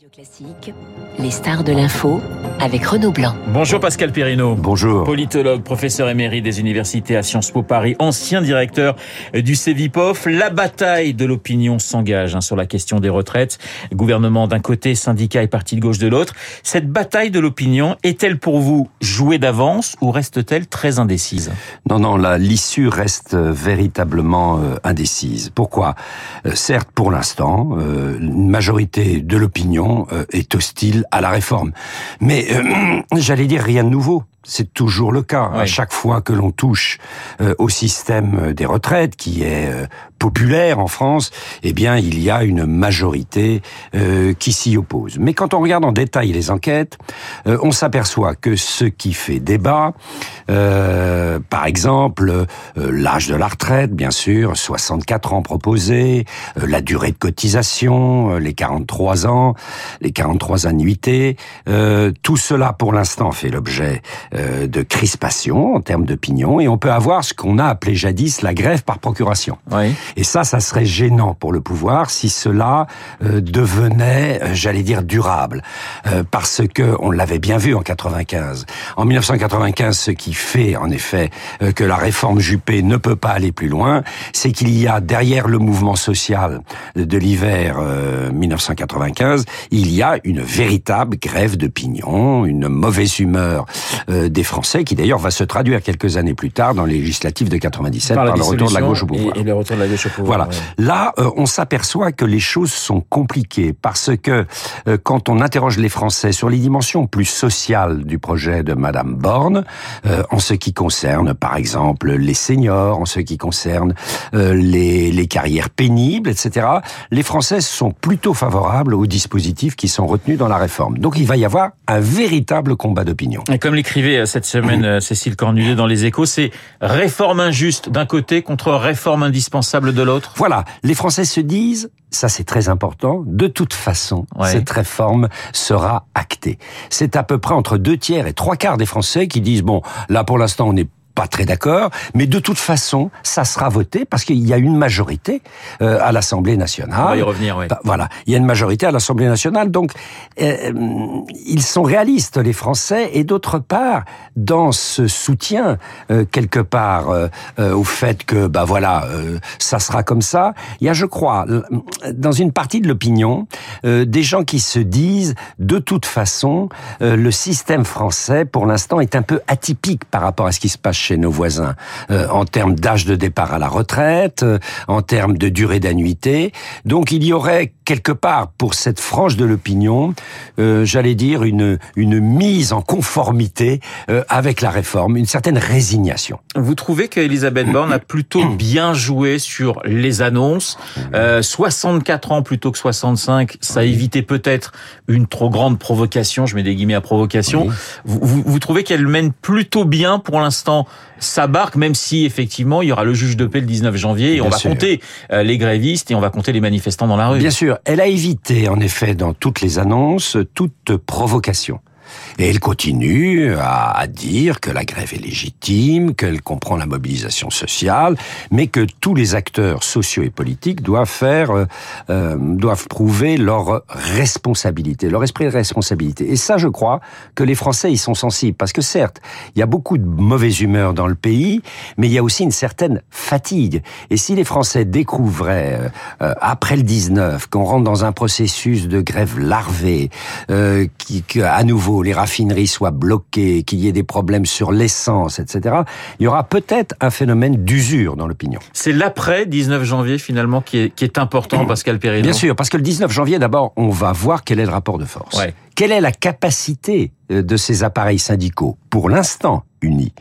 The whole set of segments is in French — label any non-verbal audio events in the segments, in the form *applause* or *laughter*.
Radio Classique, les stars de l'info avec Renaud Blanc. Bonjour Pascal Perrino. Bonjour. Politologue, professeur émérite des universités à Sciences Po Paris, ancien directeur du CEVIPOF. La bataille de l'opinion s'engage hein, sur la question des retraites. Gouvernement d'un côté, syndicats et partis de gauche de l'autre. Cette bataille de l'opinion est-elle pour vous jouée d'avance ou reste-t-elle très indécise? Non, non, l'issue reste véritablement euh, indécise. Pourquoi? Euh, Certes, pour l'instant, euh, une majorité de l'opinion euh, est hostile à la réforme. Mais euh, *clears throat* j'allais dire rien de nouveau. C'est toujours le cas. À chaque fois que l'on touche euh, au système des retraites, qui est euh, populaire en France, eh bien, il y a une majorité euh, qui s'y oppose. Mais quand on regarde en détail les enquêtes, on s'aperçoit que ce qui fait débat, par exemple, l'âge de la retraite, bien sûr, 64 ans proposés, la durée de cotisation, les 43 ans, les 43 annuités, tout cela, pour l'instant, fait l'objet euh, de crispation en termes d'opinion et on peut avoir ce qu'on a appelé jadis la grève par procuration. Oui. Et ça, ça serait gênant pour le pouvoir si cela euh, devenait, euh, j'allais dire, durable, parce que on l'avait bien vu en 95. En 1995, ce qui fait en effet que la réforme Juppé ne peut pas aller plus loin, c'est qu'il y a derrière le mouvement social de l'hiver 1995, il y a une véritable grève d'opinion, une mauvaise humeur des Français, qui d'ailleurs va se traduire quelques années plus tard dans les législatives de 97 par, le retour de la gauche au pouvoir. Et, le retour de la gauche au pouvoir. Voilà. Là, euh, on s'aperçoit que les choses sont compliquées parce que euh, quand on interroge les Français sur les dimensions plus sociales du projet de Madame Borne, euh, en ce qui concerne, par exemple, les seniors, en ce qui concerne les, les carrières pénibles, etc., les Français sont plutôt favorables aux dispositifs qui sont retenus dans la réforme. Donc, il va y avoir un véritable combat d'opinion. Et comme l'écrivait euh, cette semaine euh, Cécile Cornudet dans Les Échos, c'est réforme injuste d'un côté contre réforme indispensable de l'autre. Voilà, les Français se disent, ça c'est très important, de toute façon, cette réforme sera actée. C'est à peu près entre deux tiers et trois quarts des Français qui disent, bon, là pour l'instant on est pas très d'accord, mais de toute façon, ça sera voté parce qu'il y a une majorité euh, à l'Assemblée nationale. On va y revenir, oui. Bah, voilà, il y a une majorité à l'Assemblée nationale, donc euh, ils sont réalistes, les Français, et d'autre part, dans ce soutien euh, quelque part au fait que, bah voilà, ça sera comme ça, il y a, je crois, dans une partie de l'opinion, des gens qui se disent, de toute façon, le système français, pour l'instant, est un peu atypique par rapport à ce qui se passe chez nos voisins euh, en termes d'âge de départ à la retraite, euh, en termes de durée d'annuité. Donc il y aurait quelque part pour cette frange de l'opinion, euh, j'allais dire une une mise en conformité avec la réforme, une certaine résignation. Vous trouvez qu'Elisabeth Borne a plutôt *coughs* bien joué sur les annonces, 64 ans plutôt que 65, ça évitait peut-être une trop grande provocation, je mets des guillemets à provocation. Vous, vous, vous trouvez qu'elle mène plutôt bien pour l'instant sa barque, même si effectivement il y aura le juge de paix le 19 janvier et on va compter euh, les grévistes et on va compter les manifestants dans la rue. Bien sûr, elle a évité en effet dans toutes les annonces toute provocation. Et elle continue à, dire que la grève est légitime, qu'elle comprend la mobilisation sociale, mais que tous les acteurs sociaux et politiques doivent faire, euh, euh, doivent prouver leur responsabilité, leur esprit de responsabilité. Et ça, je crois que les Français y sont sensibles, parce que certes, il y a beaucoup de mauvaise humeur dans le pays, mais il y a aussi une certaine fatigue. Et si les Français découvraient euh, après le 19 qu'on rentre dans un processus de grève larvée, qui, qui à nouveau les raffineries soient bloquées, qu'il y ait des problèmes sur l'essence, etc., il y aura peut-être un phénomène d'usure dans l'opinion. C'est l'après 19 janvier finalement qui est, qui est important, Pascal Perrino. Bien sûr, parce que le 19 janvier, d'abord, on va voir quel est le rapport de force. Quelle est la capacité de ces appareils syndicaux, pour l'instant, unis.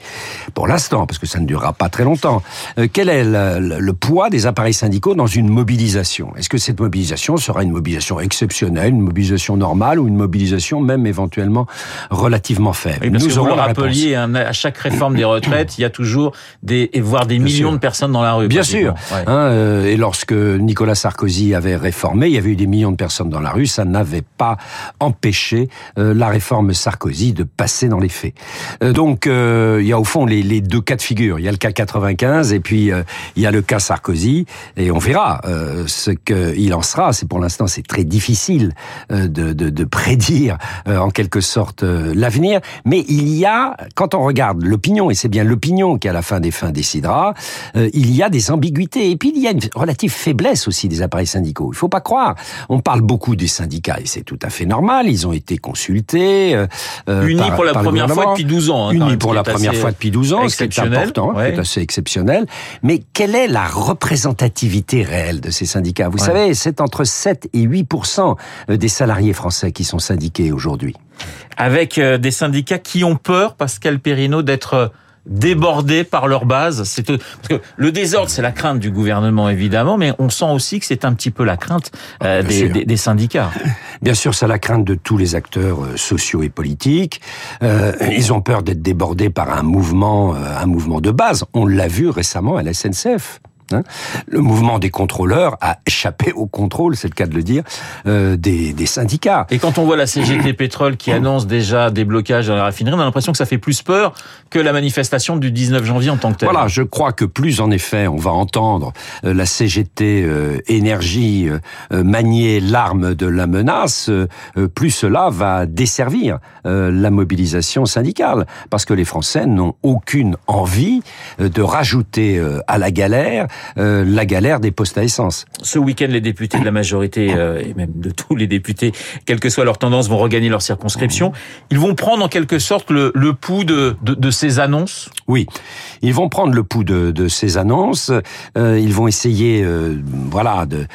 Pour l'instant, parce que ça ne durera pas très longtemps, euh, quel est le, poids des appareils syndicaux dans une mobilisation? Est-ce que cette mobilisation sera une mobilisation exceptionnelle, une mobilisation normale ou une mobilisation même éventuellement relativement faible? Nous aurons le rappeliez, hein, à chaque réforme des retraites, il y a toujours des, voire des millions de personnes dans la rue. Bien sûr. Hein, euh, et lorsque Nicolas Sarkozy avait réformé, il y avait eu des millions de personnes dans la rue, ça n'avait pas empêché la réforme Sarkozy de passer dans les faits. donc il y a au fond les, les, deux cas de figure. Il y a le cas 95 et puis il y a le cas Sarkozy et on verra ce qu'il en sera. C'est pour l'instant c'est très difficile de, de, de prédire en quelque sorte l'avenir, mais il y a quand on regarde l'opinion et c'est bien l'opinion qui à la fin des fins décidera, il y a des ambiguïtés et puis il y a une relative faiblesse aussi des appareils syndicaux. Il faut pas croire. On parle beaucoup des syndicats et c'est tout à fait normal. Ils ont été consultés. Euh, euh Unis pour la première fois depuis 12 ans. Hein, Unis pour la première fois depuis 12 ans, c'est important, c'est assez exceptionnel. Mais quelle est la représentativité réelle de ces syndicats? Vous savez, c'est entre 7 et 8 des salariés français qui sont syndiqués aujourd'hui. Avec euh, des syndicats qui ont peur, Pascal Perrineau, d'être débordés par leur base. C'est parce que le désordre, c'est la crainte du gouvernement évidemment, mais on sent aussi que c'est un petit peu la crainte euh, des, des, syndicats. Bien sûr, c'est la crainte de tous les acteurs euh, sociaux et politiques. Euh, ils ont peur d'être débordés par un mouvement, un mouvement de base. On l'a vu récemment à la SNCF. Hein. le mouvement des contrôleurs a échappé au contrôle, c'est le cas de le dire, euh, des, des, syndicats. Et quand on voit la CGT *clears throat* Pétrole qui annonce déjà des blocages dans la raffinerie, on a l'impression que ça fait plus peur que la manifestation du 19 janvier en tant que telle. Voilà, je crois que plus en effet on va entendre euh, la CGT euh, énergie manier l'arme de la menace, plus cela va desservir la mobilisation syndicale, parce que les Français n'ont aucune envie de rajouter à la galère euh, la galère des postes à essence. Ce week-end, les députés de la majorité, euh, et même de tous les députés, quelle que soit leur tendance, vont regagner leur circonscription. Ils vont prendre en quelque sorte le, le pouls de, de, de, ces annonces? Oui, ils vont prendre le pouls de, de ces annonces. Euh, ils vont essayer voilà, de,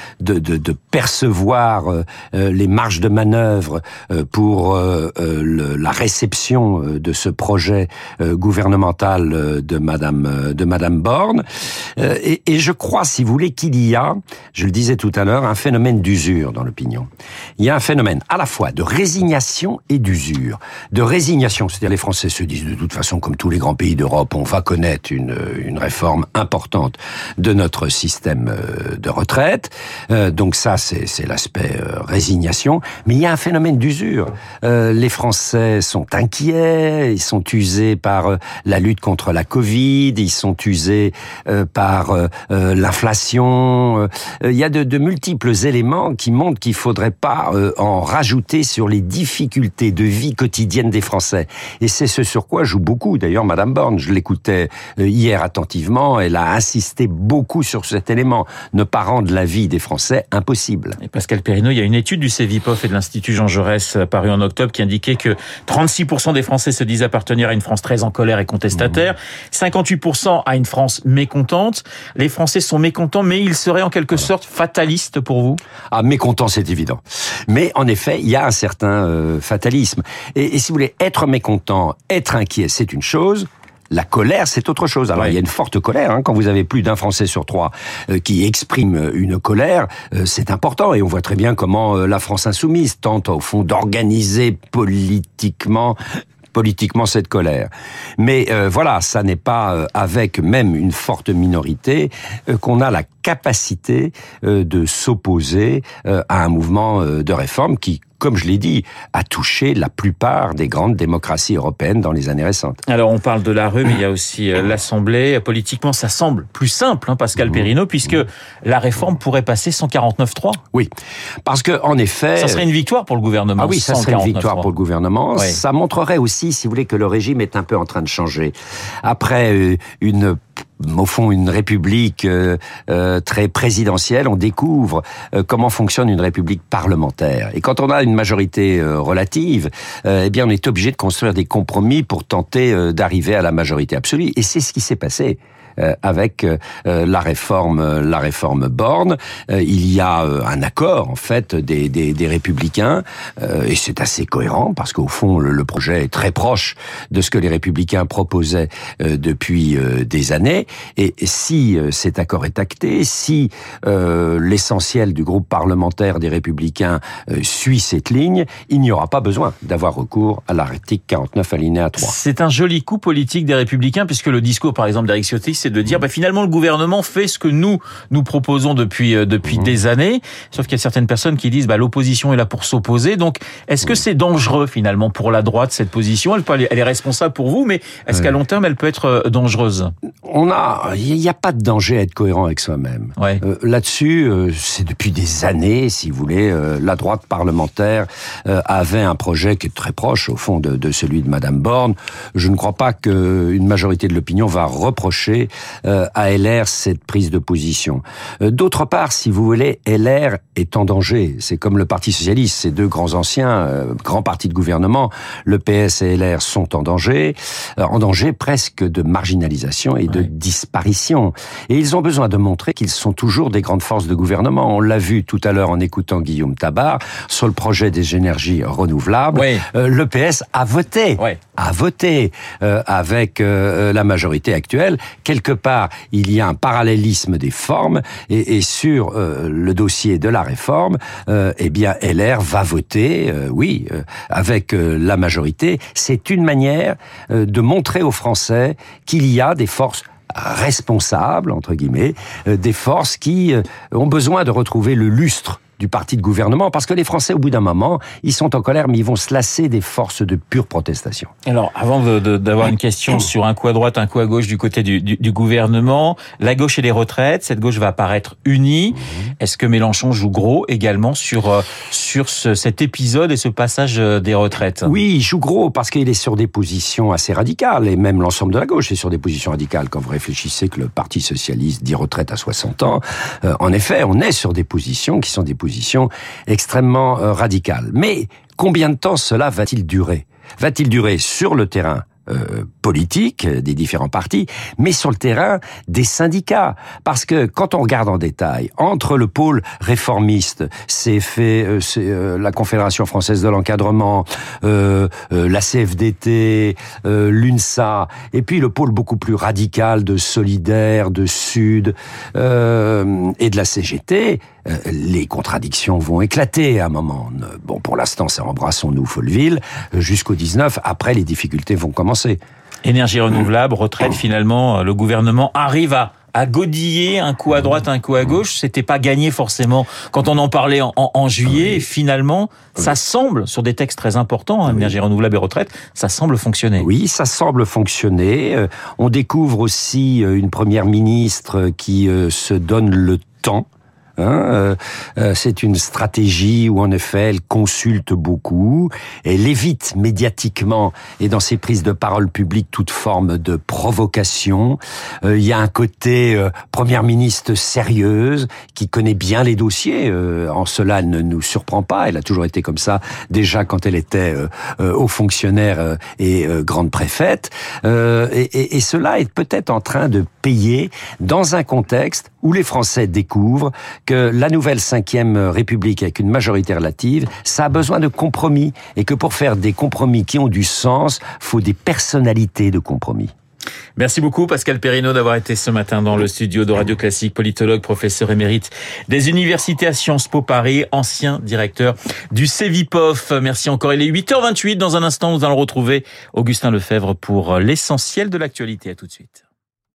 percevoir les marges de manœuvre pour le, la réception de ce projet gouvernemental de Madame, de Madame Borne. Et, et je crois, si vous voulez, qu'il y a, je le disais tout à l'heure, un phénomène d'usure dans l'opinion. Il y a un phénomène à la fois de résignation et d'usure. De résignation, c'est-à-dire les Français se disent de toute façon, comme tous les grands pays d'Europe, on va connaître une, une réforme importante de notre système euh, de retraite. Euh, donc ça, c'est l'aspect euh, résignation. Mais il y a un phénomène d'usure. les Français sont inquiets, ils sont usés par la lutte contre la Covid, ils sont usés par euh, l'inflation. Euh, il y a de, multiples éléments qui montrent qu'il faudrait pas euh, en rajouter sur les difficultés de vie quotidienne des Français. Et c'est ce sur quoi joue beaucoup. D'ailleurs, Madame Borne, je l'écoutais hier attentivement, elle a insisté beaucoup sur cet élément. Ne pas rendre la vie des Français impossible. Et Pascal Perrineau, il y a une étude du CEVIPOF et de l'Institut Jean Jaurès parue en octobre qui indiquait que 36% des Français se disent appartenir à une France très en colère et contestataire, 58% à une France mécontente. Les Français sont mécontents, mais ils seraient en quelque sorte fatalistes pour vous Ah, mécontents, c'est évident. Mais en effet, il y a un certain euh, fatalisme. Et, si vous voulez, être mécontent, être inquiet, c'est une chose. La colère, c'est autre chose. Alors, il y a une forte colère. Hein, quand vous avez plus d'un Français sur trois euh, qui exprime une colère, euh, c'est important. Et on voit très bien comment la France insoumise tente, au fond, d'organiser politiquement politiquement cette colère. Mais euh, voilà, ça n'est pas euh, avec même une forte minorité euh, qu'on a la capacité de s'opposer à un mouvement de réforme qui comme je l'ai dit, a touché la plupart des grandes démocraties européennes dans les années récentes. Alors on parle de la rue, mais il y a aussi euh, l'Assemblée. Politiquement, ça semble plus simple, hein, Pascal mmh. Perrineau, puisque la réforme pourrait passer 149-3. Oui, parce que en effet... Ça serait une victoire pour le gouvernement. Ah oui, ça serait une victoire pour le gouvernement. Ça montrerait aussi, si vous voulez, que le régime est un peu en train de changer. Après euh, une au fond une république euh, euh, très présidentielle, on découvre euh, comment fonctionne une république parlementaire. Et quand on a une majorité relative, eh bien on est obligé de construire des compromis pour tenter d'arriver à la majorité absolue. Et c'est ce qui s'est passé. Euh, avec euh, euh, la réforme, la réforme Borne. il y a un accord en fait des, des, des républicains et c'est assez cohérent parce qu'au fond le, projet est très proche de ce que les républicains proposaient depuis des années. Et, si cet accord est acté, si l'essentiel du groupe parlementaire des républicains suit cette ligne, il n'y aura pas besoin d'avoir recours à l'article 49 alinéa 3. C'est un joli coup politique des républicains puisque le discours par exemple d'Eric Ciotti c'est de dire bah, finalement le gouvernement fait ce que nous nous proposons depuis euh, depuis mmh. des années. Sauf qu'il y a certaines personnes qui disent bah, l'opposition est là pour s'opposer. Donc est-ce que c'est dangereux finalement pour la droite cette position? Elle, peut, elle est responsable pour vous, mais est-ce qu'à long terme elle peut être euh, dangereuse? On a, il n'y a pas de danger à être cohérent avec soi-même. Ouais. Euh, Là-dessus, euh, c'est depuis des années, si vous voulez, euh, la droite parlementaire avait un projet qui est très proche au fond de, de celui de Madame Borne. Je ne crois pas qu'une majorité de l'opinion va reprocher à LR cette prise de position. D'autre part, si vous voulez, LR est en danger. C'est comme le Parti socialiste, ces deux grands anciens, grands partis de gouvernement, le PS et LR sont en danger, en danger presque de marginalisation et de Ouais. disparition. Et ils ont besoin de montrer qu'ils sont toujours des grandes forces de gouvernement. On l'a vu tout à l'heure en écoutant Guillaume Tabar sur le projet des énergies renouvelables. Oui. Euh, le PS a voté, Ouais. a voté euh, avec euh, la majorité actuelle. Quelque part, il y a un parallélisme des formes et, sur euh, le dossier de la réforme, euh, eh bien LR va voter, euh, oui, avec la majorité. C'est une manière de montrer aux Français qu'il y a des forces responsables, entre guillemets, des forces qui ont besoin de retrouver le lustre du parti de gouvernement, parce que les Français, au bout d'un moment, ils sont en colère, mais ils vont se lasser des forces de pure protestation. Alors, avant d'avoir une question sur un coup à droite, un coup à gauche du côté du, du- du gouvernement, la gauche et les retraites, cette gauche va apparaître unie. Est-ce que Mélenchon joue gros également sur euh, sur ce- cet épisode et ce passage euh, des retraites? Oui, il joue gros parce qu'il est sur des positions assez radicales, et même l'ensemble de la gauche est sur des positions radicales. Quand vous réfléchissez que le Parti socialiste dit retraite à 60 ans, euh, en effet, on est sur des positions qui sont des positions extrêmement euh, radicales. Mais combien de temps cela va-t-il durer? Va-t-il durer sur le terrain euh, politique des différents partis, mais sur le terrain des syndicats? Parce que quand on regarde en détail, entre le pôle réformiste, c'est fait c'est, euh, la Confédération française de l'encadrement, la CFDT, l'UNSA, et puis le pôle beaucoup plus radical de Solidaire, de Sud et de la CGT, euh, les contradictions vont éclater à un moment. Bon, pour l'instant, c'est embrassons-nous Folleville jusqu'au 19. Après, les difficultés vont commencer. Énergie renouvelable, retraite, finalement, euh, le gouvernement arrive à à godiller un coup à droite, un coup à gauche, c'était pas gagné forcément. Quand on en parlait en, en- en juillet, et finalement, ça semble, sur des textes très importants, hein, énergie renouvelable et retraite, ça semble fonctionner. Oui, ça semble fonctionner. Euh, On découvre aussi euh, une première ministre qui euh, se donne le temps. Hein, euh, euh, c'est une stratégie où en effet elle consulte beaucoup, elle évite médiatiquement et dans ses prises de parole publiques toute forme de provocation. Euh, il y a un côté première ministre sérieuse qui connaît bien les dossiers. en cela, elle ne nous surprend pas. Elle a toujours été comme ça déjà quand elle était haut fonctionnaire et grande préfète. Et cela est peut-être en train de payer dans un contexte où les Français découvrent que la nouvelle cinquième République avec une majorité relative, ça a besoin de compromis et que pour faire des compromis qui ont du sens, faut des personnalités de compromis. Merci beaucoup Pascal Perrino d'avoir été ce matin dans le studio de Radio Classique, politologue, professeur émérite des universités à Sciences Po Paris, ancien directeur du CEVIPOF. Merci encore. Il est 8h28. Dans un instant, nous allons retrouver Augustin Lefebvre pour l'essentiel de l'actualité. À tout de suite.